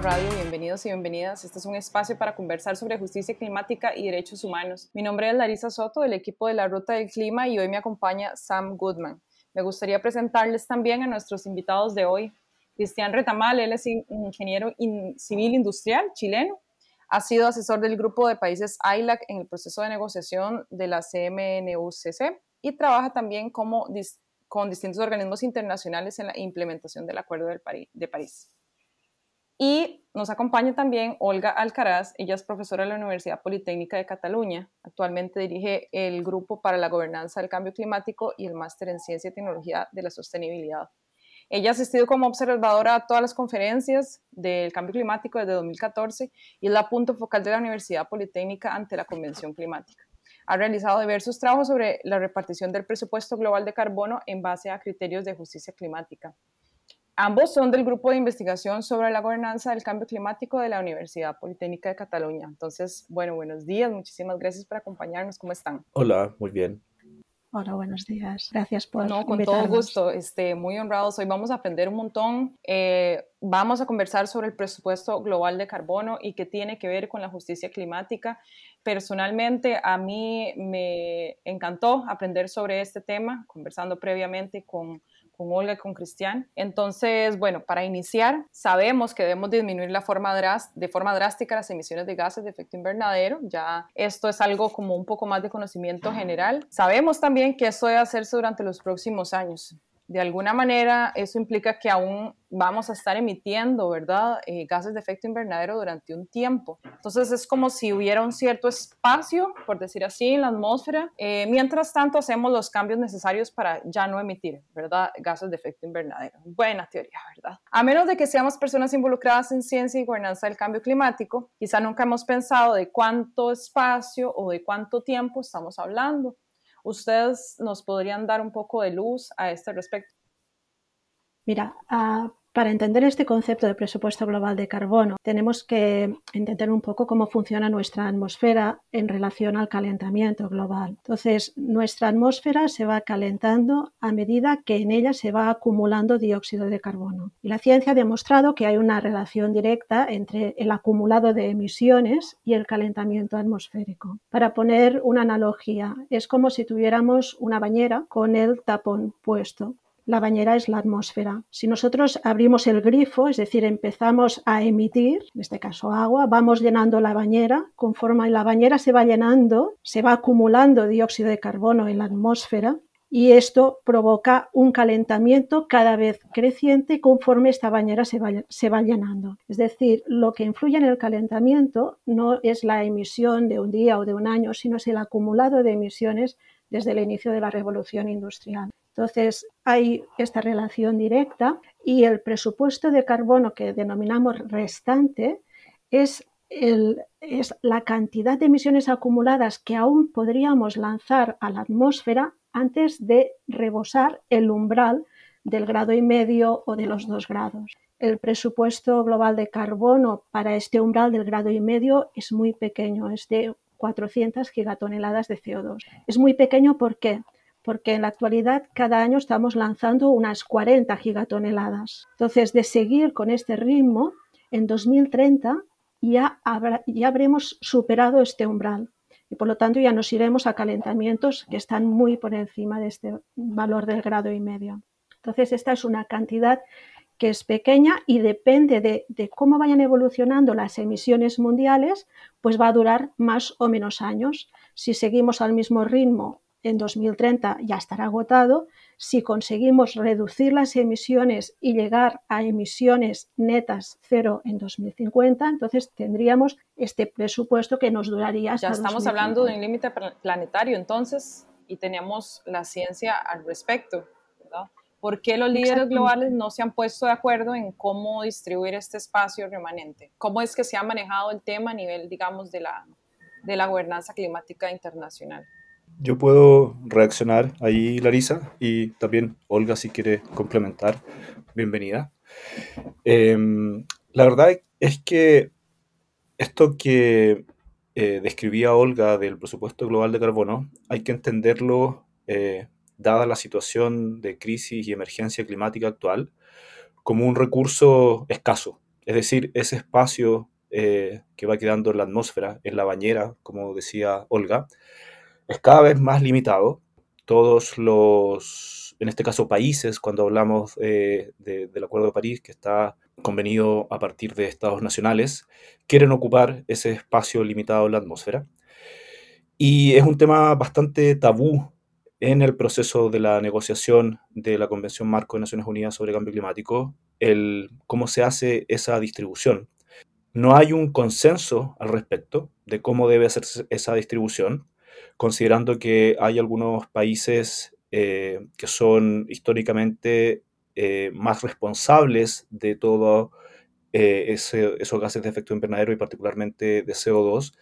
Radio. Bienvenidos y bienvenidas. Este es un espacio para conversar sobre justicia climática y derechos humanos. Mi nombre es Larisa Soto, del equipo de la Ruta del Clima, y hoy me acompaña Sam Goodman. Me gustaría presentarles también a nuestros invitados de hoy. Cristian Retamal, él es ingeniero civil industrial chileno. Ha sido asesor del grupo de países ILAC en el proceso de negociación de la CMNUCC y trabaja también como con distintos organismos internacionales en la implementación del Acuerdo de París. Y nos acompaña también Olga Alcaraz, ella es profesora de la Universidad Politécnica de Cataluña, actualmente dirige el Grupo para la Gobernanza del Cambio Climático y el Máster en Ciencia y Tecnología de la Sostenibilidad. Ella ha asistido como observadora a todas las conferencias del cambio climático desde 2014 y es la punto focal de la Universidad Politécnica ante la Convención Climática. Ha realizado diversos trabajos sobre la repartición del presupuesto global de carbono en base a criterios de justicia climática. Ambos son del grupo de investigación sobre la gobernanza del cambio climático de la Universidad Politécnica de Cataluña. Entonces, bueno, buenos días, muchísimas gracias por acompañarnos. ¿Cómo están? Hola, muy bien. Hola, buenos días. Gracias por No, con todo gusto. Este, muy honrados. Hoy vamos a aprender un montón. Eh, vamos a conversar sobre el presupuesto global de carbono y qué tiene que ver con la justicia climática. Personalmente, a mí me encantó aprender sobre este tema, conversando previamente con con Olga con Cristian. Entonces, bueno, para iniciar, sabemos que debemos disminuir de forma drástica las emisiones de gases de efecto invernadero. Ya esto es algo como un poco más de conocimiento general. Sabemos también que esto debe hacerse durante los próximos años de alguna manera eso implica que aún vamos a estar emitiendo, ¿verdad?, eh, gases de efecto invernadero durante un tiempo. Entonces es como si hubiera un cierto espacio, por decir así, en la atmósfera. Eh, mientras tanto hacemos los cambios necesarios para ya no emitir, ¿verdad?, gases de efecto invernadero. Buena teoría, ¿verdad? A menos de que seamos personas involucradas en ciencia y gobernanza del cambio climático, quizá nunca hemos pensado de cuánto espacio o de cuánto tiempo estamos hablando. ¿Ustedes nos podrían dar un poco de luz a este respecto? Mira, uh, para entender este concepto de presupuesto global de carbono, tenemos que entender un poco cómo funciona nuestra atmósfera en relación al calentamiento global. Entonces, nuestra atmósfera se va calentando a medida que en ella se va acumulando dióxido de carbono. Y la ciencia ha demostrado que hay una relación directa entre el acumulado de emisiones y el calentamiento atmosférico. Para poner una analogía, es como si tuviéramos una bañera con el tapón puesto la bañera es la atmósfera. Si nosotros abrimos el grifo, es decir, empezamos a emitir, en este caso agua, vamos llenando la bañera, conforme la bañera se va llenando, se va acumulando dióxido de carbono en la atmósfera y esto provoca un calentamiento cada vez creciente conforme esta bañera se va, llenando. Es decir, lo que influye en el calentamiento no es la emisión de un día o de un año, sino es el acumulado de emisiones desde el inicio de la revolución industrial. Entonces, hay esta relación directa y el presupuesto de carbono que denominamos restante es, la cantidad de emisiones acumuladas que aún podríamos lanzar a la atmósfera antes de rebosar el umbral del grado y medio o de los dos grados. El presupuesto global de carbono para este umbral del grado y medio es muy pequeño, es de 400 gigatoneladas de CO2. Es muy pequeño ¿por qué? Porque en la actualidad cada año estamos lanzando unas 40 gigatoneladas. Entonces, de seguir con este ritmo, en 2030 ya, ya habremos superado este umbral y por lo tanto ya nos iremos a calentamientos que están muy por encima de este valor del grado y medio. Entonces, esta es una cantidad que es pequeña y depende de, de, cómo vayan evolucionando las emisiones mundiales, pues va a durar más o menos años. Si seguimos al mismo ritmo en 2030 ya estará agotado. Si conseguimos reducir las emisiones y llegar a emisiones netas cero en 2050, entonces tendríamos este presupuesto que nos duraría hasta Ya estamos hablando de un límite planetario entonces y tenemos la ciencia al respecto, ¿verdad? ¿Por qué los líderes globales no se han puesto de acuerdo en cómo distribuir este espacio remanente? ¿Cómo es que se ha manejado el tema a nivel, digamos, de la, de la gobernanza climática internacional? Yo puedo reaccionar ahí, Larisa, y también Olga, si quiere complementar, bienvenida. Em, la verdad es que esto que eh, describía Olga del presupuesto global de carbono, hay que entenderlo, eh, dada la situación de crisis y emergencia climática actual, como un recurso escaso, es decir, ese espacio eh, que va quedando en la atmósfera, en la bañera, como decía Olga, es cada vez más limitado. Todos los, en este caso, países, cuando hablamos del Acuerdo de París, que está convenido a partir de estados nacionales, quieren ocupar ese espacio limitado en la atmósfera. Y es un tema bastante tabú en el proceso de la negociación de la Convención Marco de Naciones Unidas sobre Cambio Climático, el cómo se hace esa distribución. No hay un consenso al respecto de cómo debe hacerse esa distribución, considerando que hay algunos países eh, que son históricamente eh, más responsables de todo eh, esos gases de efecto invernadero y particularmente de CO2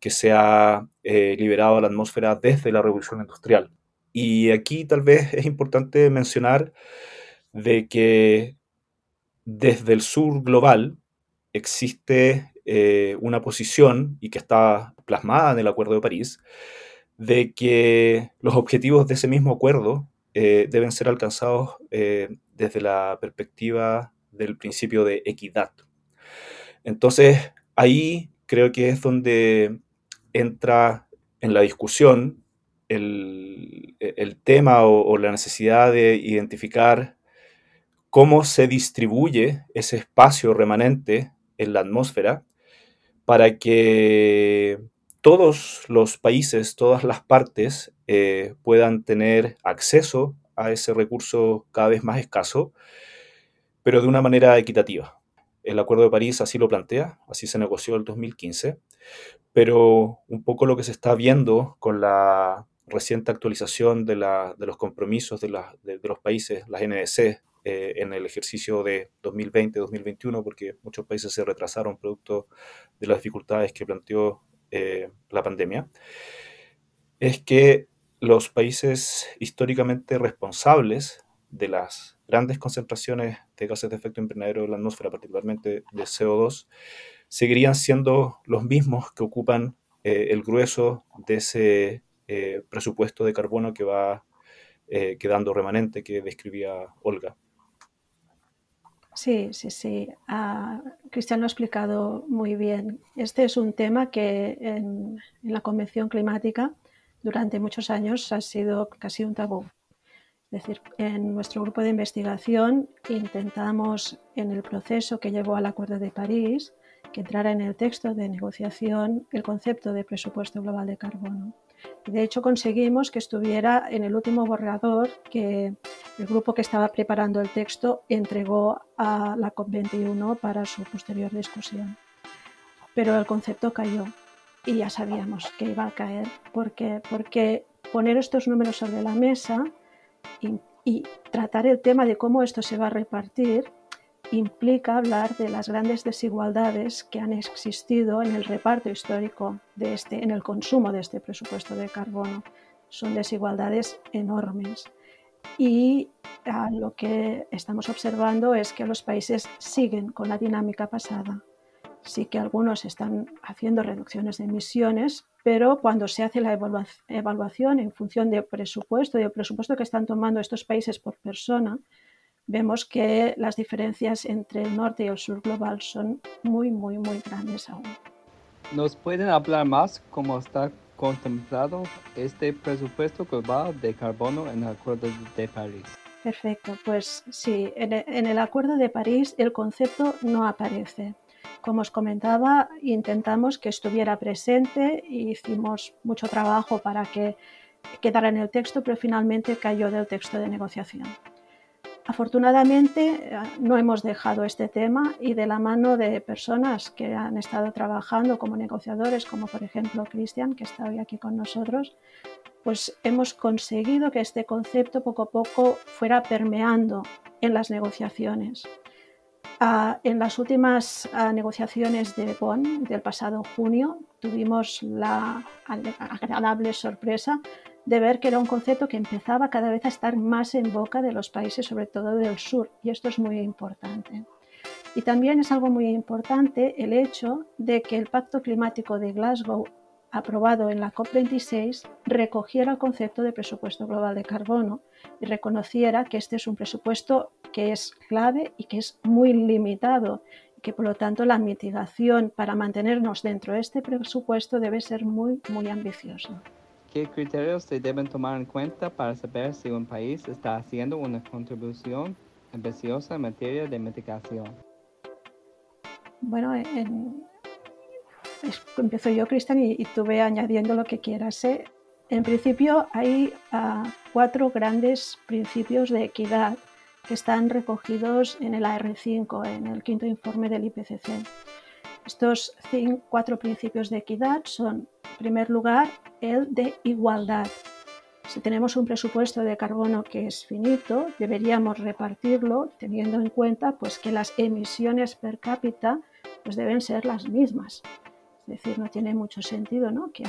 que se ha eh, liberado a la atmósfera desde la revolución industrial. Y aquí tal vez es importante mencionar de que desde el sur global existe una posición y que está plasmada en el Acuerdo de París de que los objetivos de ese mismo acuerdo deben ser alcanzados desde la perspectiva del principio de equidad. Entonces, ahí creo que es donde entra en la discusión el, tema o, la necesidad de identificar cómo se distribuye ese espacio remanente en la atmósfera para que todos los países, todas las partes eh, puedan tener acceso a ese recurso cada vez más escaso, pero de una manera equitativa. El Acuerdo de París así lo plantea, así se negoció el 2015, pero un poco lo que se está viendo con la reciente actualización de, los compromisos de, los países, las NDC, eh, en el ejercicio de 2020-2021, porque muchos países se retrasaron producto de las dificultades que planteó eh, la pandemia, es que los países históricamente responsables de las grandes concentraciones de gases de efecto invernadero en la atmósfera, particularmente de CO2, seguirían siendo los mismos que ocupan eh, el grueso de ese eh, presupuesto de carbono que va quedando remanente que describía Olga. Sí, sí, sí. Ah, Cristian lo ha explicado muy bien. Este es un tema que en la Convención Climática durante muchos años ha sido casi un tabú. Es decir, en nuestro grupo de investigación intentamos en el proceso que llevó al Acuerdo de París que entrara en el texto de negociación el concepto de presupuesto global de carbono. de hecho conseguimos que estuviera en el último borrador que el grupo que estaba preparando el texto entregó a la COP21 para su posterior discusión. Pero el concepto cayó y ya sabíamos que iba a caer, porque, porque poner estos números sobre la mesa y, y tratar el tema de cómo esto se va a repartir implica hablar de las grandes desigualdades que han existido en el reparto histórico de este, en el consumo de este presupuesto de carbono. Son desigualdades enormes. Y ah, lo que estamos observando es que los países siguen con la dinámica pasada sí que algunos están haciendo reducciones de emisiones, pero cuando se hace la evaluación en función del presupuesto y el presupuesto que están tomando estos países por persona, vemos que las diferencias entre el norte y el sur global son muy, muy, muy grandes aún. ¿Nos pueden hablar más cómo está contemplado este presupuesto global de carbono en el Acuerdo de París? Perfecto, pues sí, en el Acuerdo de París el concepto no aparece. Como os comentaba, intentamos que estuviera presente e hicimos mucho trabajo para que quedara en el texto, pero finalmente cayó del texto de negociación. Afortunadamente eh, no hemos dejado este tema y de la mano de personas que han estado trabajando como negociadores, como por ejemplo Cristian, que está hoy aquí con nosotros, pues hemos conseguido que este concepto poco a poco fuera permeando en las negociaciones. Ah, en las últimas ah, negociaciones de Bonn del pasado junio tuvimos la agradable sorpresa de ver que era un concepto que empezaba cada vez a estar más en boca de los países, sobre todo del sur, y esto es muy importante. Y también es algo muy importante el hecho de que el Pacto Climático de Glasgow aprobado en la COP26 recogiera el concepto de presupuesto global de carbono y reconociera que este es un presupuesto que es clave y que es muy limitado que por lo tanto la mitigación para mantenernos dentro de este presupuesto debe ser muy, muy ambiciosa. ¿Qué criterios se deben tomar en cuenta para saber si un país está haciendo una contribución ambiciosa en materia de mitigación? Bueno, empiezo yo, Cristian, y, y, tú ve añadiendo lo que quieras. ¿eh? En principio hay uh, cuatro grandes principios de equidad que están recogidos en el AR5, en el quinto informe del IPCC. Estos cinco, cuatro principios de equidad son, en primer lugar, el de igualdad. Si tenemos un presupuesto de carbono que es finito, deberíamos repartirlo teniendo en cuenta pues, que las emisiones per cápita pues, deben ser las mismas. Es decir, no tiene mucho sentido ¿no? que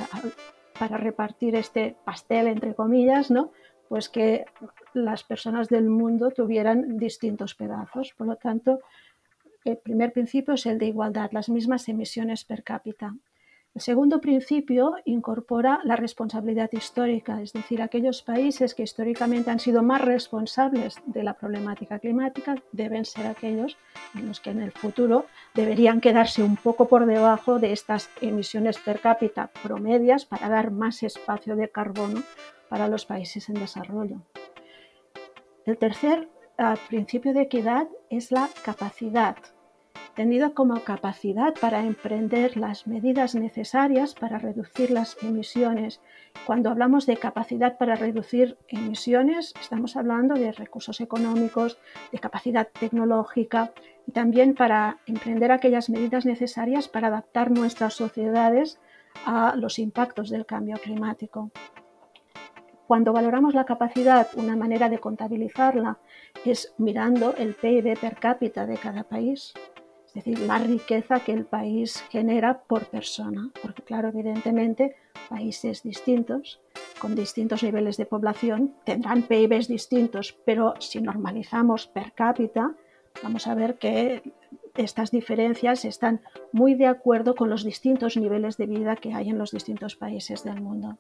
para repartir este pastel, entre comillas, ¿no? pues que las personas del mundo tuvieran distintos pedazos. Por lo tanto, el primer principio es el de igualdad, las mismas emisiones per cápita. El segundo principio incorpora la responsabilidad histórica, es decir, aquellos países que históricamente han sido más responsables de la problemática climática deben ser aquellos en los que en el futuro deberían quedarse un poco por debajo de estas emisiones per cápita promedias para dar más espacio de carbono para los países en desarrollo. El tercer ah, principio de equidad es la capacidad entendido como capacidad para emprender las medidas necesarias para reducir las emisiones. Cuando hablamos de capacidad para reducir emisiones, estamos hablando de recursos económicos, de capacidad tecnológica y también para emprender aquellas medidas necesarias para adaptar nuestras sociedades a los impactos del cambio climático. Cuando valoramos la capacidad, una manera de contabilizarla es mirando el PIB per cápita de cada país es decir, la riqueza que el país genera por persona, porque claro, evidentemente países distintos, con distintos niveles de población, tendrán PIBs distintos, pero si normalizamos per cápita, vamos a ver que estas diferencias están muy de acuerdo con los distintos niveles de vida que hay en los distintos países del mundo.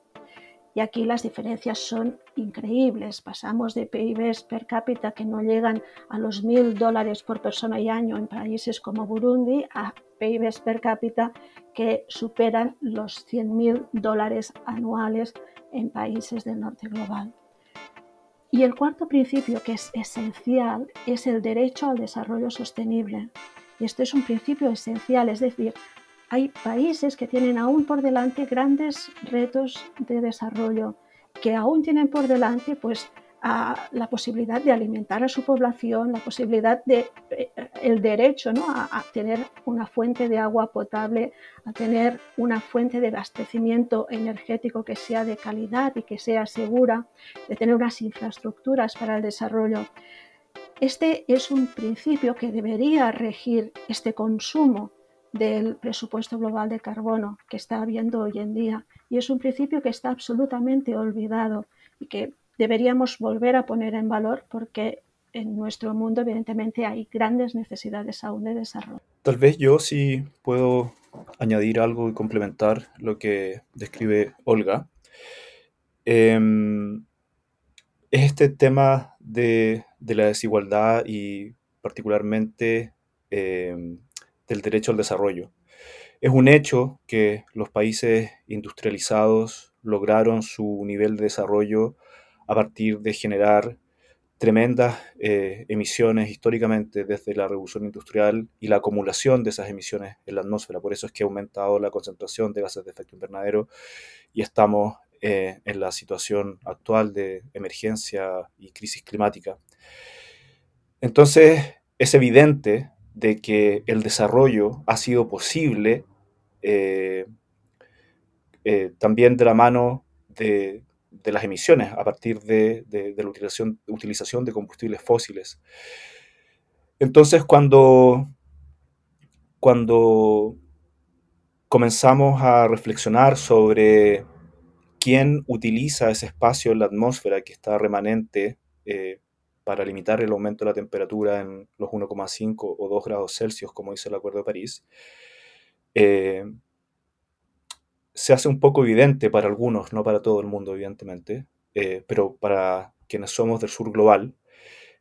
Y aquí las diferencias son increíbles. Pasamos de PIBs per cápita que no llegan a los mil dólares por persona y año en países como Burundi a PIBs per cápita que superan los 100.000 dólares anuales en países del norte global. Y el cuarto principio, que es esencial, es el derecho al desarrollo sostenible. Y este es un principio esencial, es decir, hay países que tienen aún por delante grandes retos de desarrollo, que aún tienen por delante pues, la posibilidad de alimentar a su población, la posibilidad de eh, el derecho ¿no? a, tener una fuente de agua potable, a tener una fuente de abastecimiento energético que sea de calidad y que sea segura, de tener unas infraestructuras para el desarrollo. Este es un principio que debería regir este consumo del presupuesto global de carbono que está habiendo hoy en día. Y es un principio que está absolutamente olvidado y que deberíamos volver a poner en valor porque en nuestro mundo evidentemente hay grandes necesidades aún de desarrollo. Tal vez yo sí puedo añadir algo y complementar lo que describe Olga. Em, es este tema de, la desigualdad y particularmente em, del derecho al desarrollo. Es un hecho que los países industrializados lograron su nivel de desarrollo a partir de generar tremendas eh, emisiones históricamente desde la revolución industrial y la acumulación de esas emisiones en la atmósfera. Por eso es que ha aumentado la concentración de gases de efecto invernadero y estamos eh, en la situación actual de emergencia y crisis climática. Entonces, es evidente de que el desarrollo ha sido posible eh, eh, también de la mano de, las emisiones a partir de, la utilización, utilización, de combustibles fósiles. Entonces, cuando, cuando comenzamos a reflexionar sobre quién utiliza ese espacio en la atmósfera que está remanente eh, para limitar el aumento de la temperatura en los 1,5 o 2 grados Celsius, como dice el Acuerdo de París, eh, se hace un poco evidente para algunos, no para todo el mundo, evidentemente, eh, pero para quienes somos del sur global,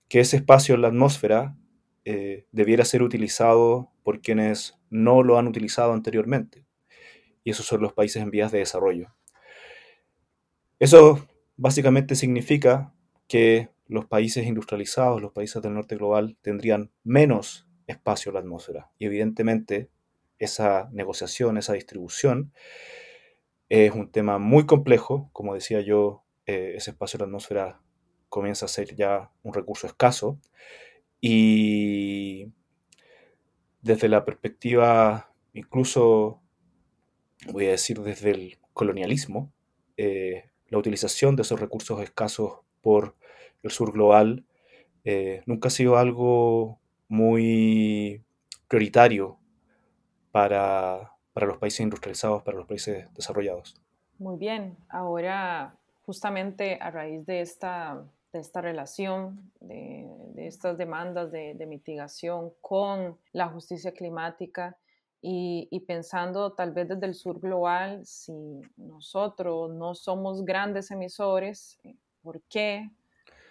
que ese espacio en la atmósfera eh, debiera ser utilizado por quienes no lo han utilizado anteriormente. Y esos son los países en vías de desarrollo. Eso básicamente significa que los países industrializados, los países del norte global, tendrían menos espacio en la atmósfera. Y evidentemente esa negociación, esa distribución, es un tema muy complejo. Como decía yo, eh, ese espacio en la atmósfera comienza a ser ya un recurso escaso. Y desde la perspectiva, incluso, voy a decir, desde el colonialismo, eh, la utilización de esos recursos escasos por el sur global eh, nunca ha sido algo muy prioritario para, para los países industrializados, para los países desarrollados. Muy bien, ahora justamente a raíz de esta, de esta relación, de, estas demandas de, mitigación con la justicia climática y, pensando tal vez desde el sur global, si nosotros no somos grandes emisores, ¿por qué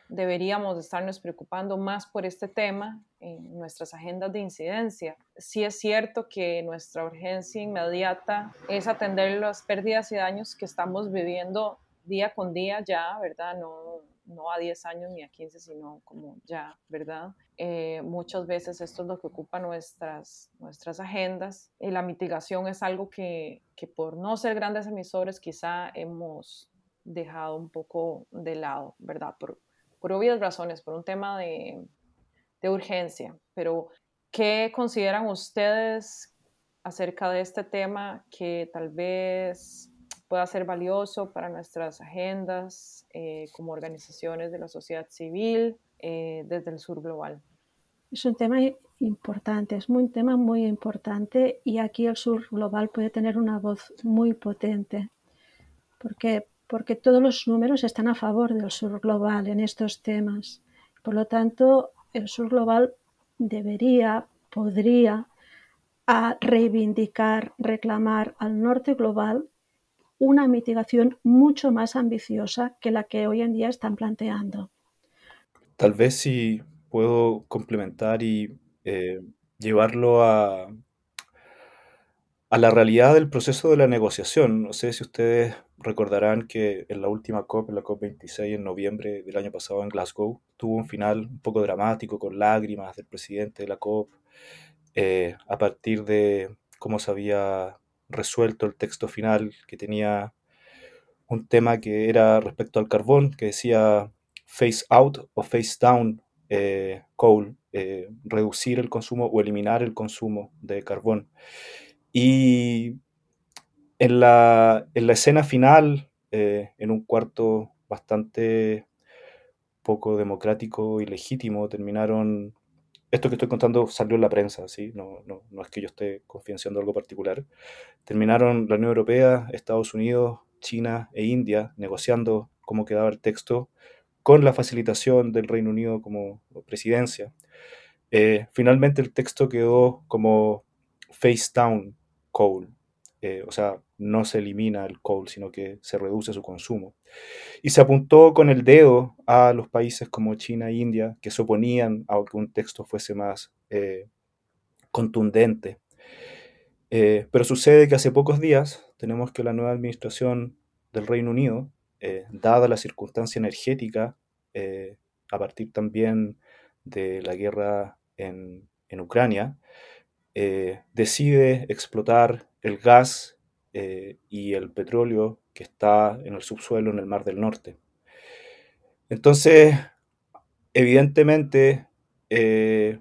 deberíamos estarnos preocupando más por este tema en nuestras agendas de incidencia. Sí es cierto que nuestra urgencia inmediata es atender las pérdidas y daños que estamos viviendo día con día ya, ¿verdad? No, no a 10 años ni a 15, sino como ya, ¿verdad? Eh, muchas veces esto es lo que ocupa nuestras, nuestras agendas. Y la mitigación es algo que, que por no ser grandes emisores quizá hemos dejado un poco de lado, ¿verdad? Por, por obvias razones, por un tema de, de urgencia. Pero, ¿qué consideran ustedes acerca de este tema que tal vez pueda ser valioso para nuestras agendas eh, como organizaciones de la sociedad civil eh, desde el sur global? Es un tema importante, es un tema muy importante y aquí el sur global puede tener una voz muy potente. porque porque todos los números están a favor del sur global en estos temas. Por lo tanto, el sur global debería, podría a reivindicar, reclamar al norte global una mitigación mucho más ambiciosa que la que hoy en día están planteando. Tal vez si puedo complementar y eh, llevarlo a, a la realidad del proceso de la negociación. No sé si ustedes recordarán que en la última COP, en la COP26 en noviembre del año pasado en Glasgow, tuvo un final un poco dramático con lágrimas del presidente de la COP eh, a partir de cómo se había resuelto el texto final que tenía un tema que era respecto al carbón, que decía face out o face down eh, coal, eh, reducir el consumo o eliminar el consumo de carbón. Y en la, en la escena final, eh, en un cuarto bastante poco democrático y legítimo, terminaron... Esto que estoy contando salió en la prensa, ¿sí? no, no, no es que yo esté confidenciando algo particular. Terminaron la Unión Europea, Estados Unidos, China e India negociando cómo quedaba el texto con la facilitación del Reino Unido como presidencia. Eh, finalmente el texto quedó como face down coal, eh, o sea, no se elimina el coal, sino que se reduce su consumo. Y se apuntó con el dedo a los países como China e India que se oponían a que un texto fuese más eh, contundente. Eh, pero sucede que hace pocos días tenemos que la nueva administración del Reino Unido, dada la circunstancia energética, a partir también de la guerra en, en Ucrania, decide explotar el gas eh, y el petróleo que está en el subsuelo en el Mar del Norte. Entonces, evidentemente, eh,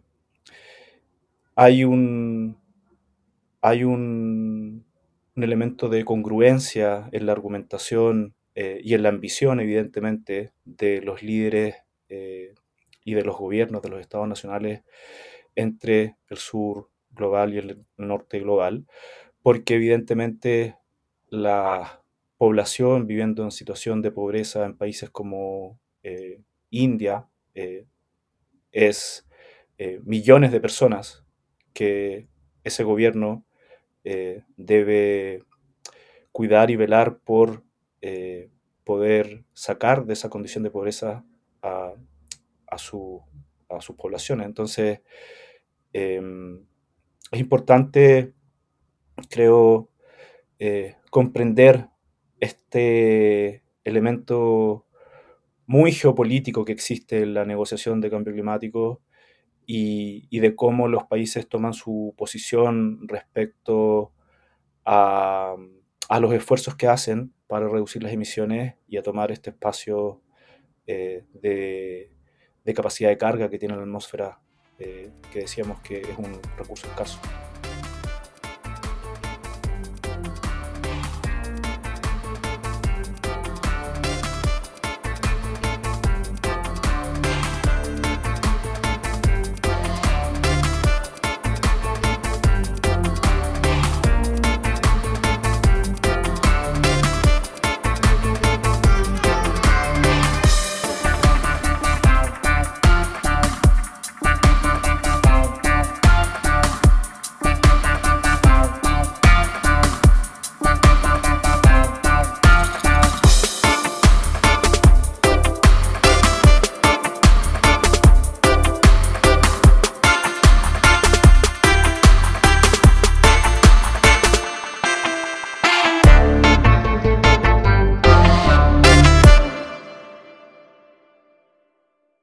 hay un, hay un, un, elemento de congruencia en la argumentación eh, y en la ambición, evidentemente, de los líderes y de los gobiernos de los estados nacionales entre el sur global y el norte global, porque evidentemente la población viviendo en situación de pobreza en países como eh, India eh, es eh, millones de personas que ese gobierno debe cuidar y velar por poder sacar de esa condición de pobreza a, a, su, a sus poblaciones. Entonces, Em, es importante, creo, eh, comprender este elemento muy geopolítico que existe en la negociación de cambio climático y, de cómo los países toman su posición respecto a, los esfuerzos que hacen para reducir las emisiones y a tomar este espacio eh, de, capacidad de carga que tiene la atmósfera, eh, que decíamos que es un recurso escaso.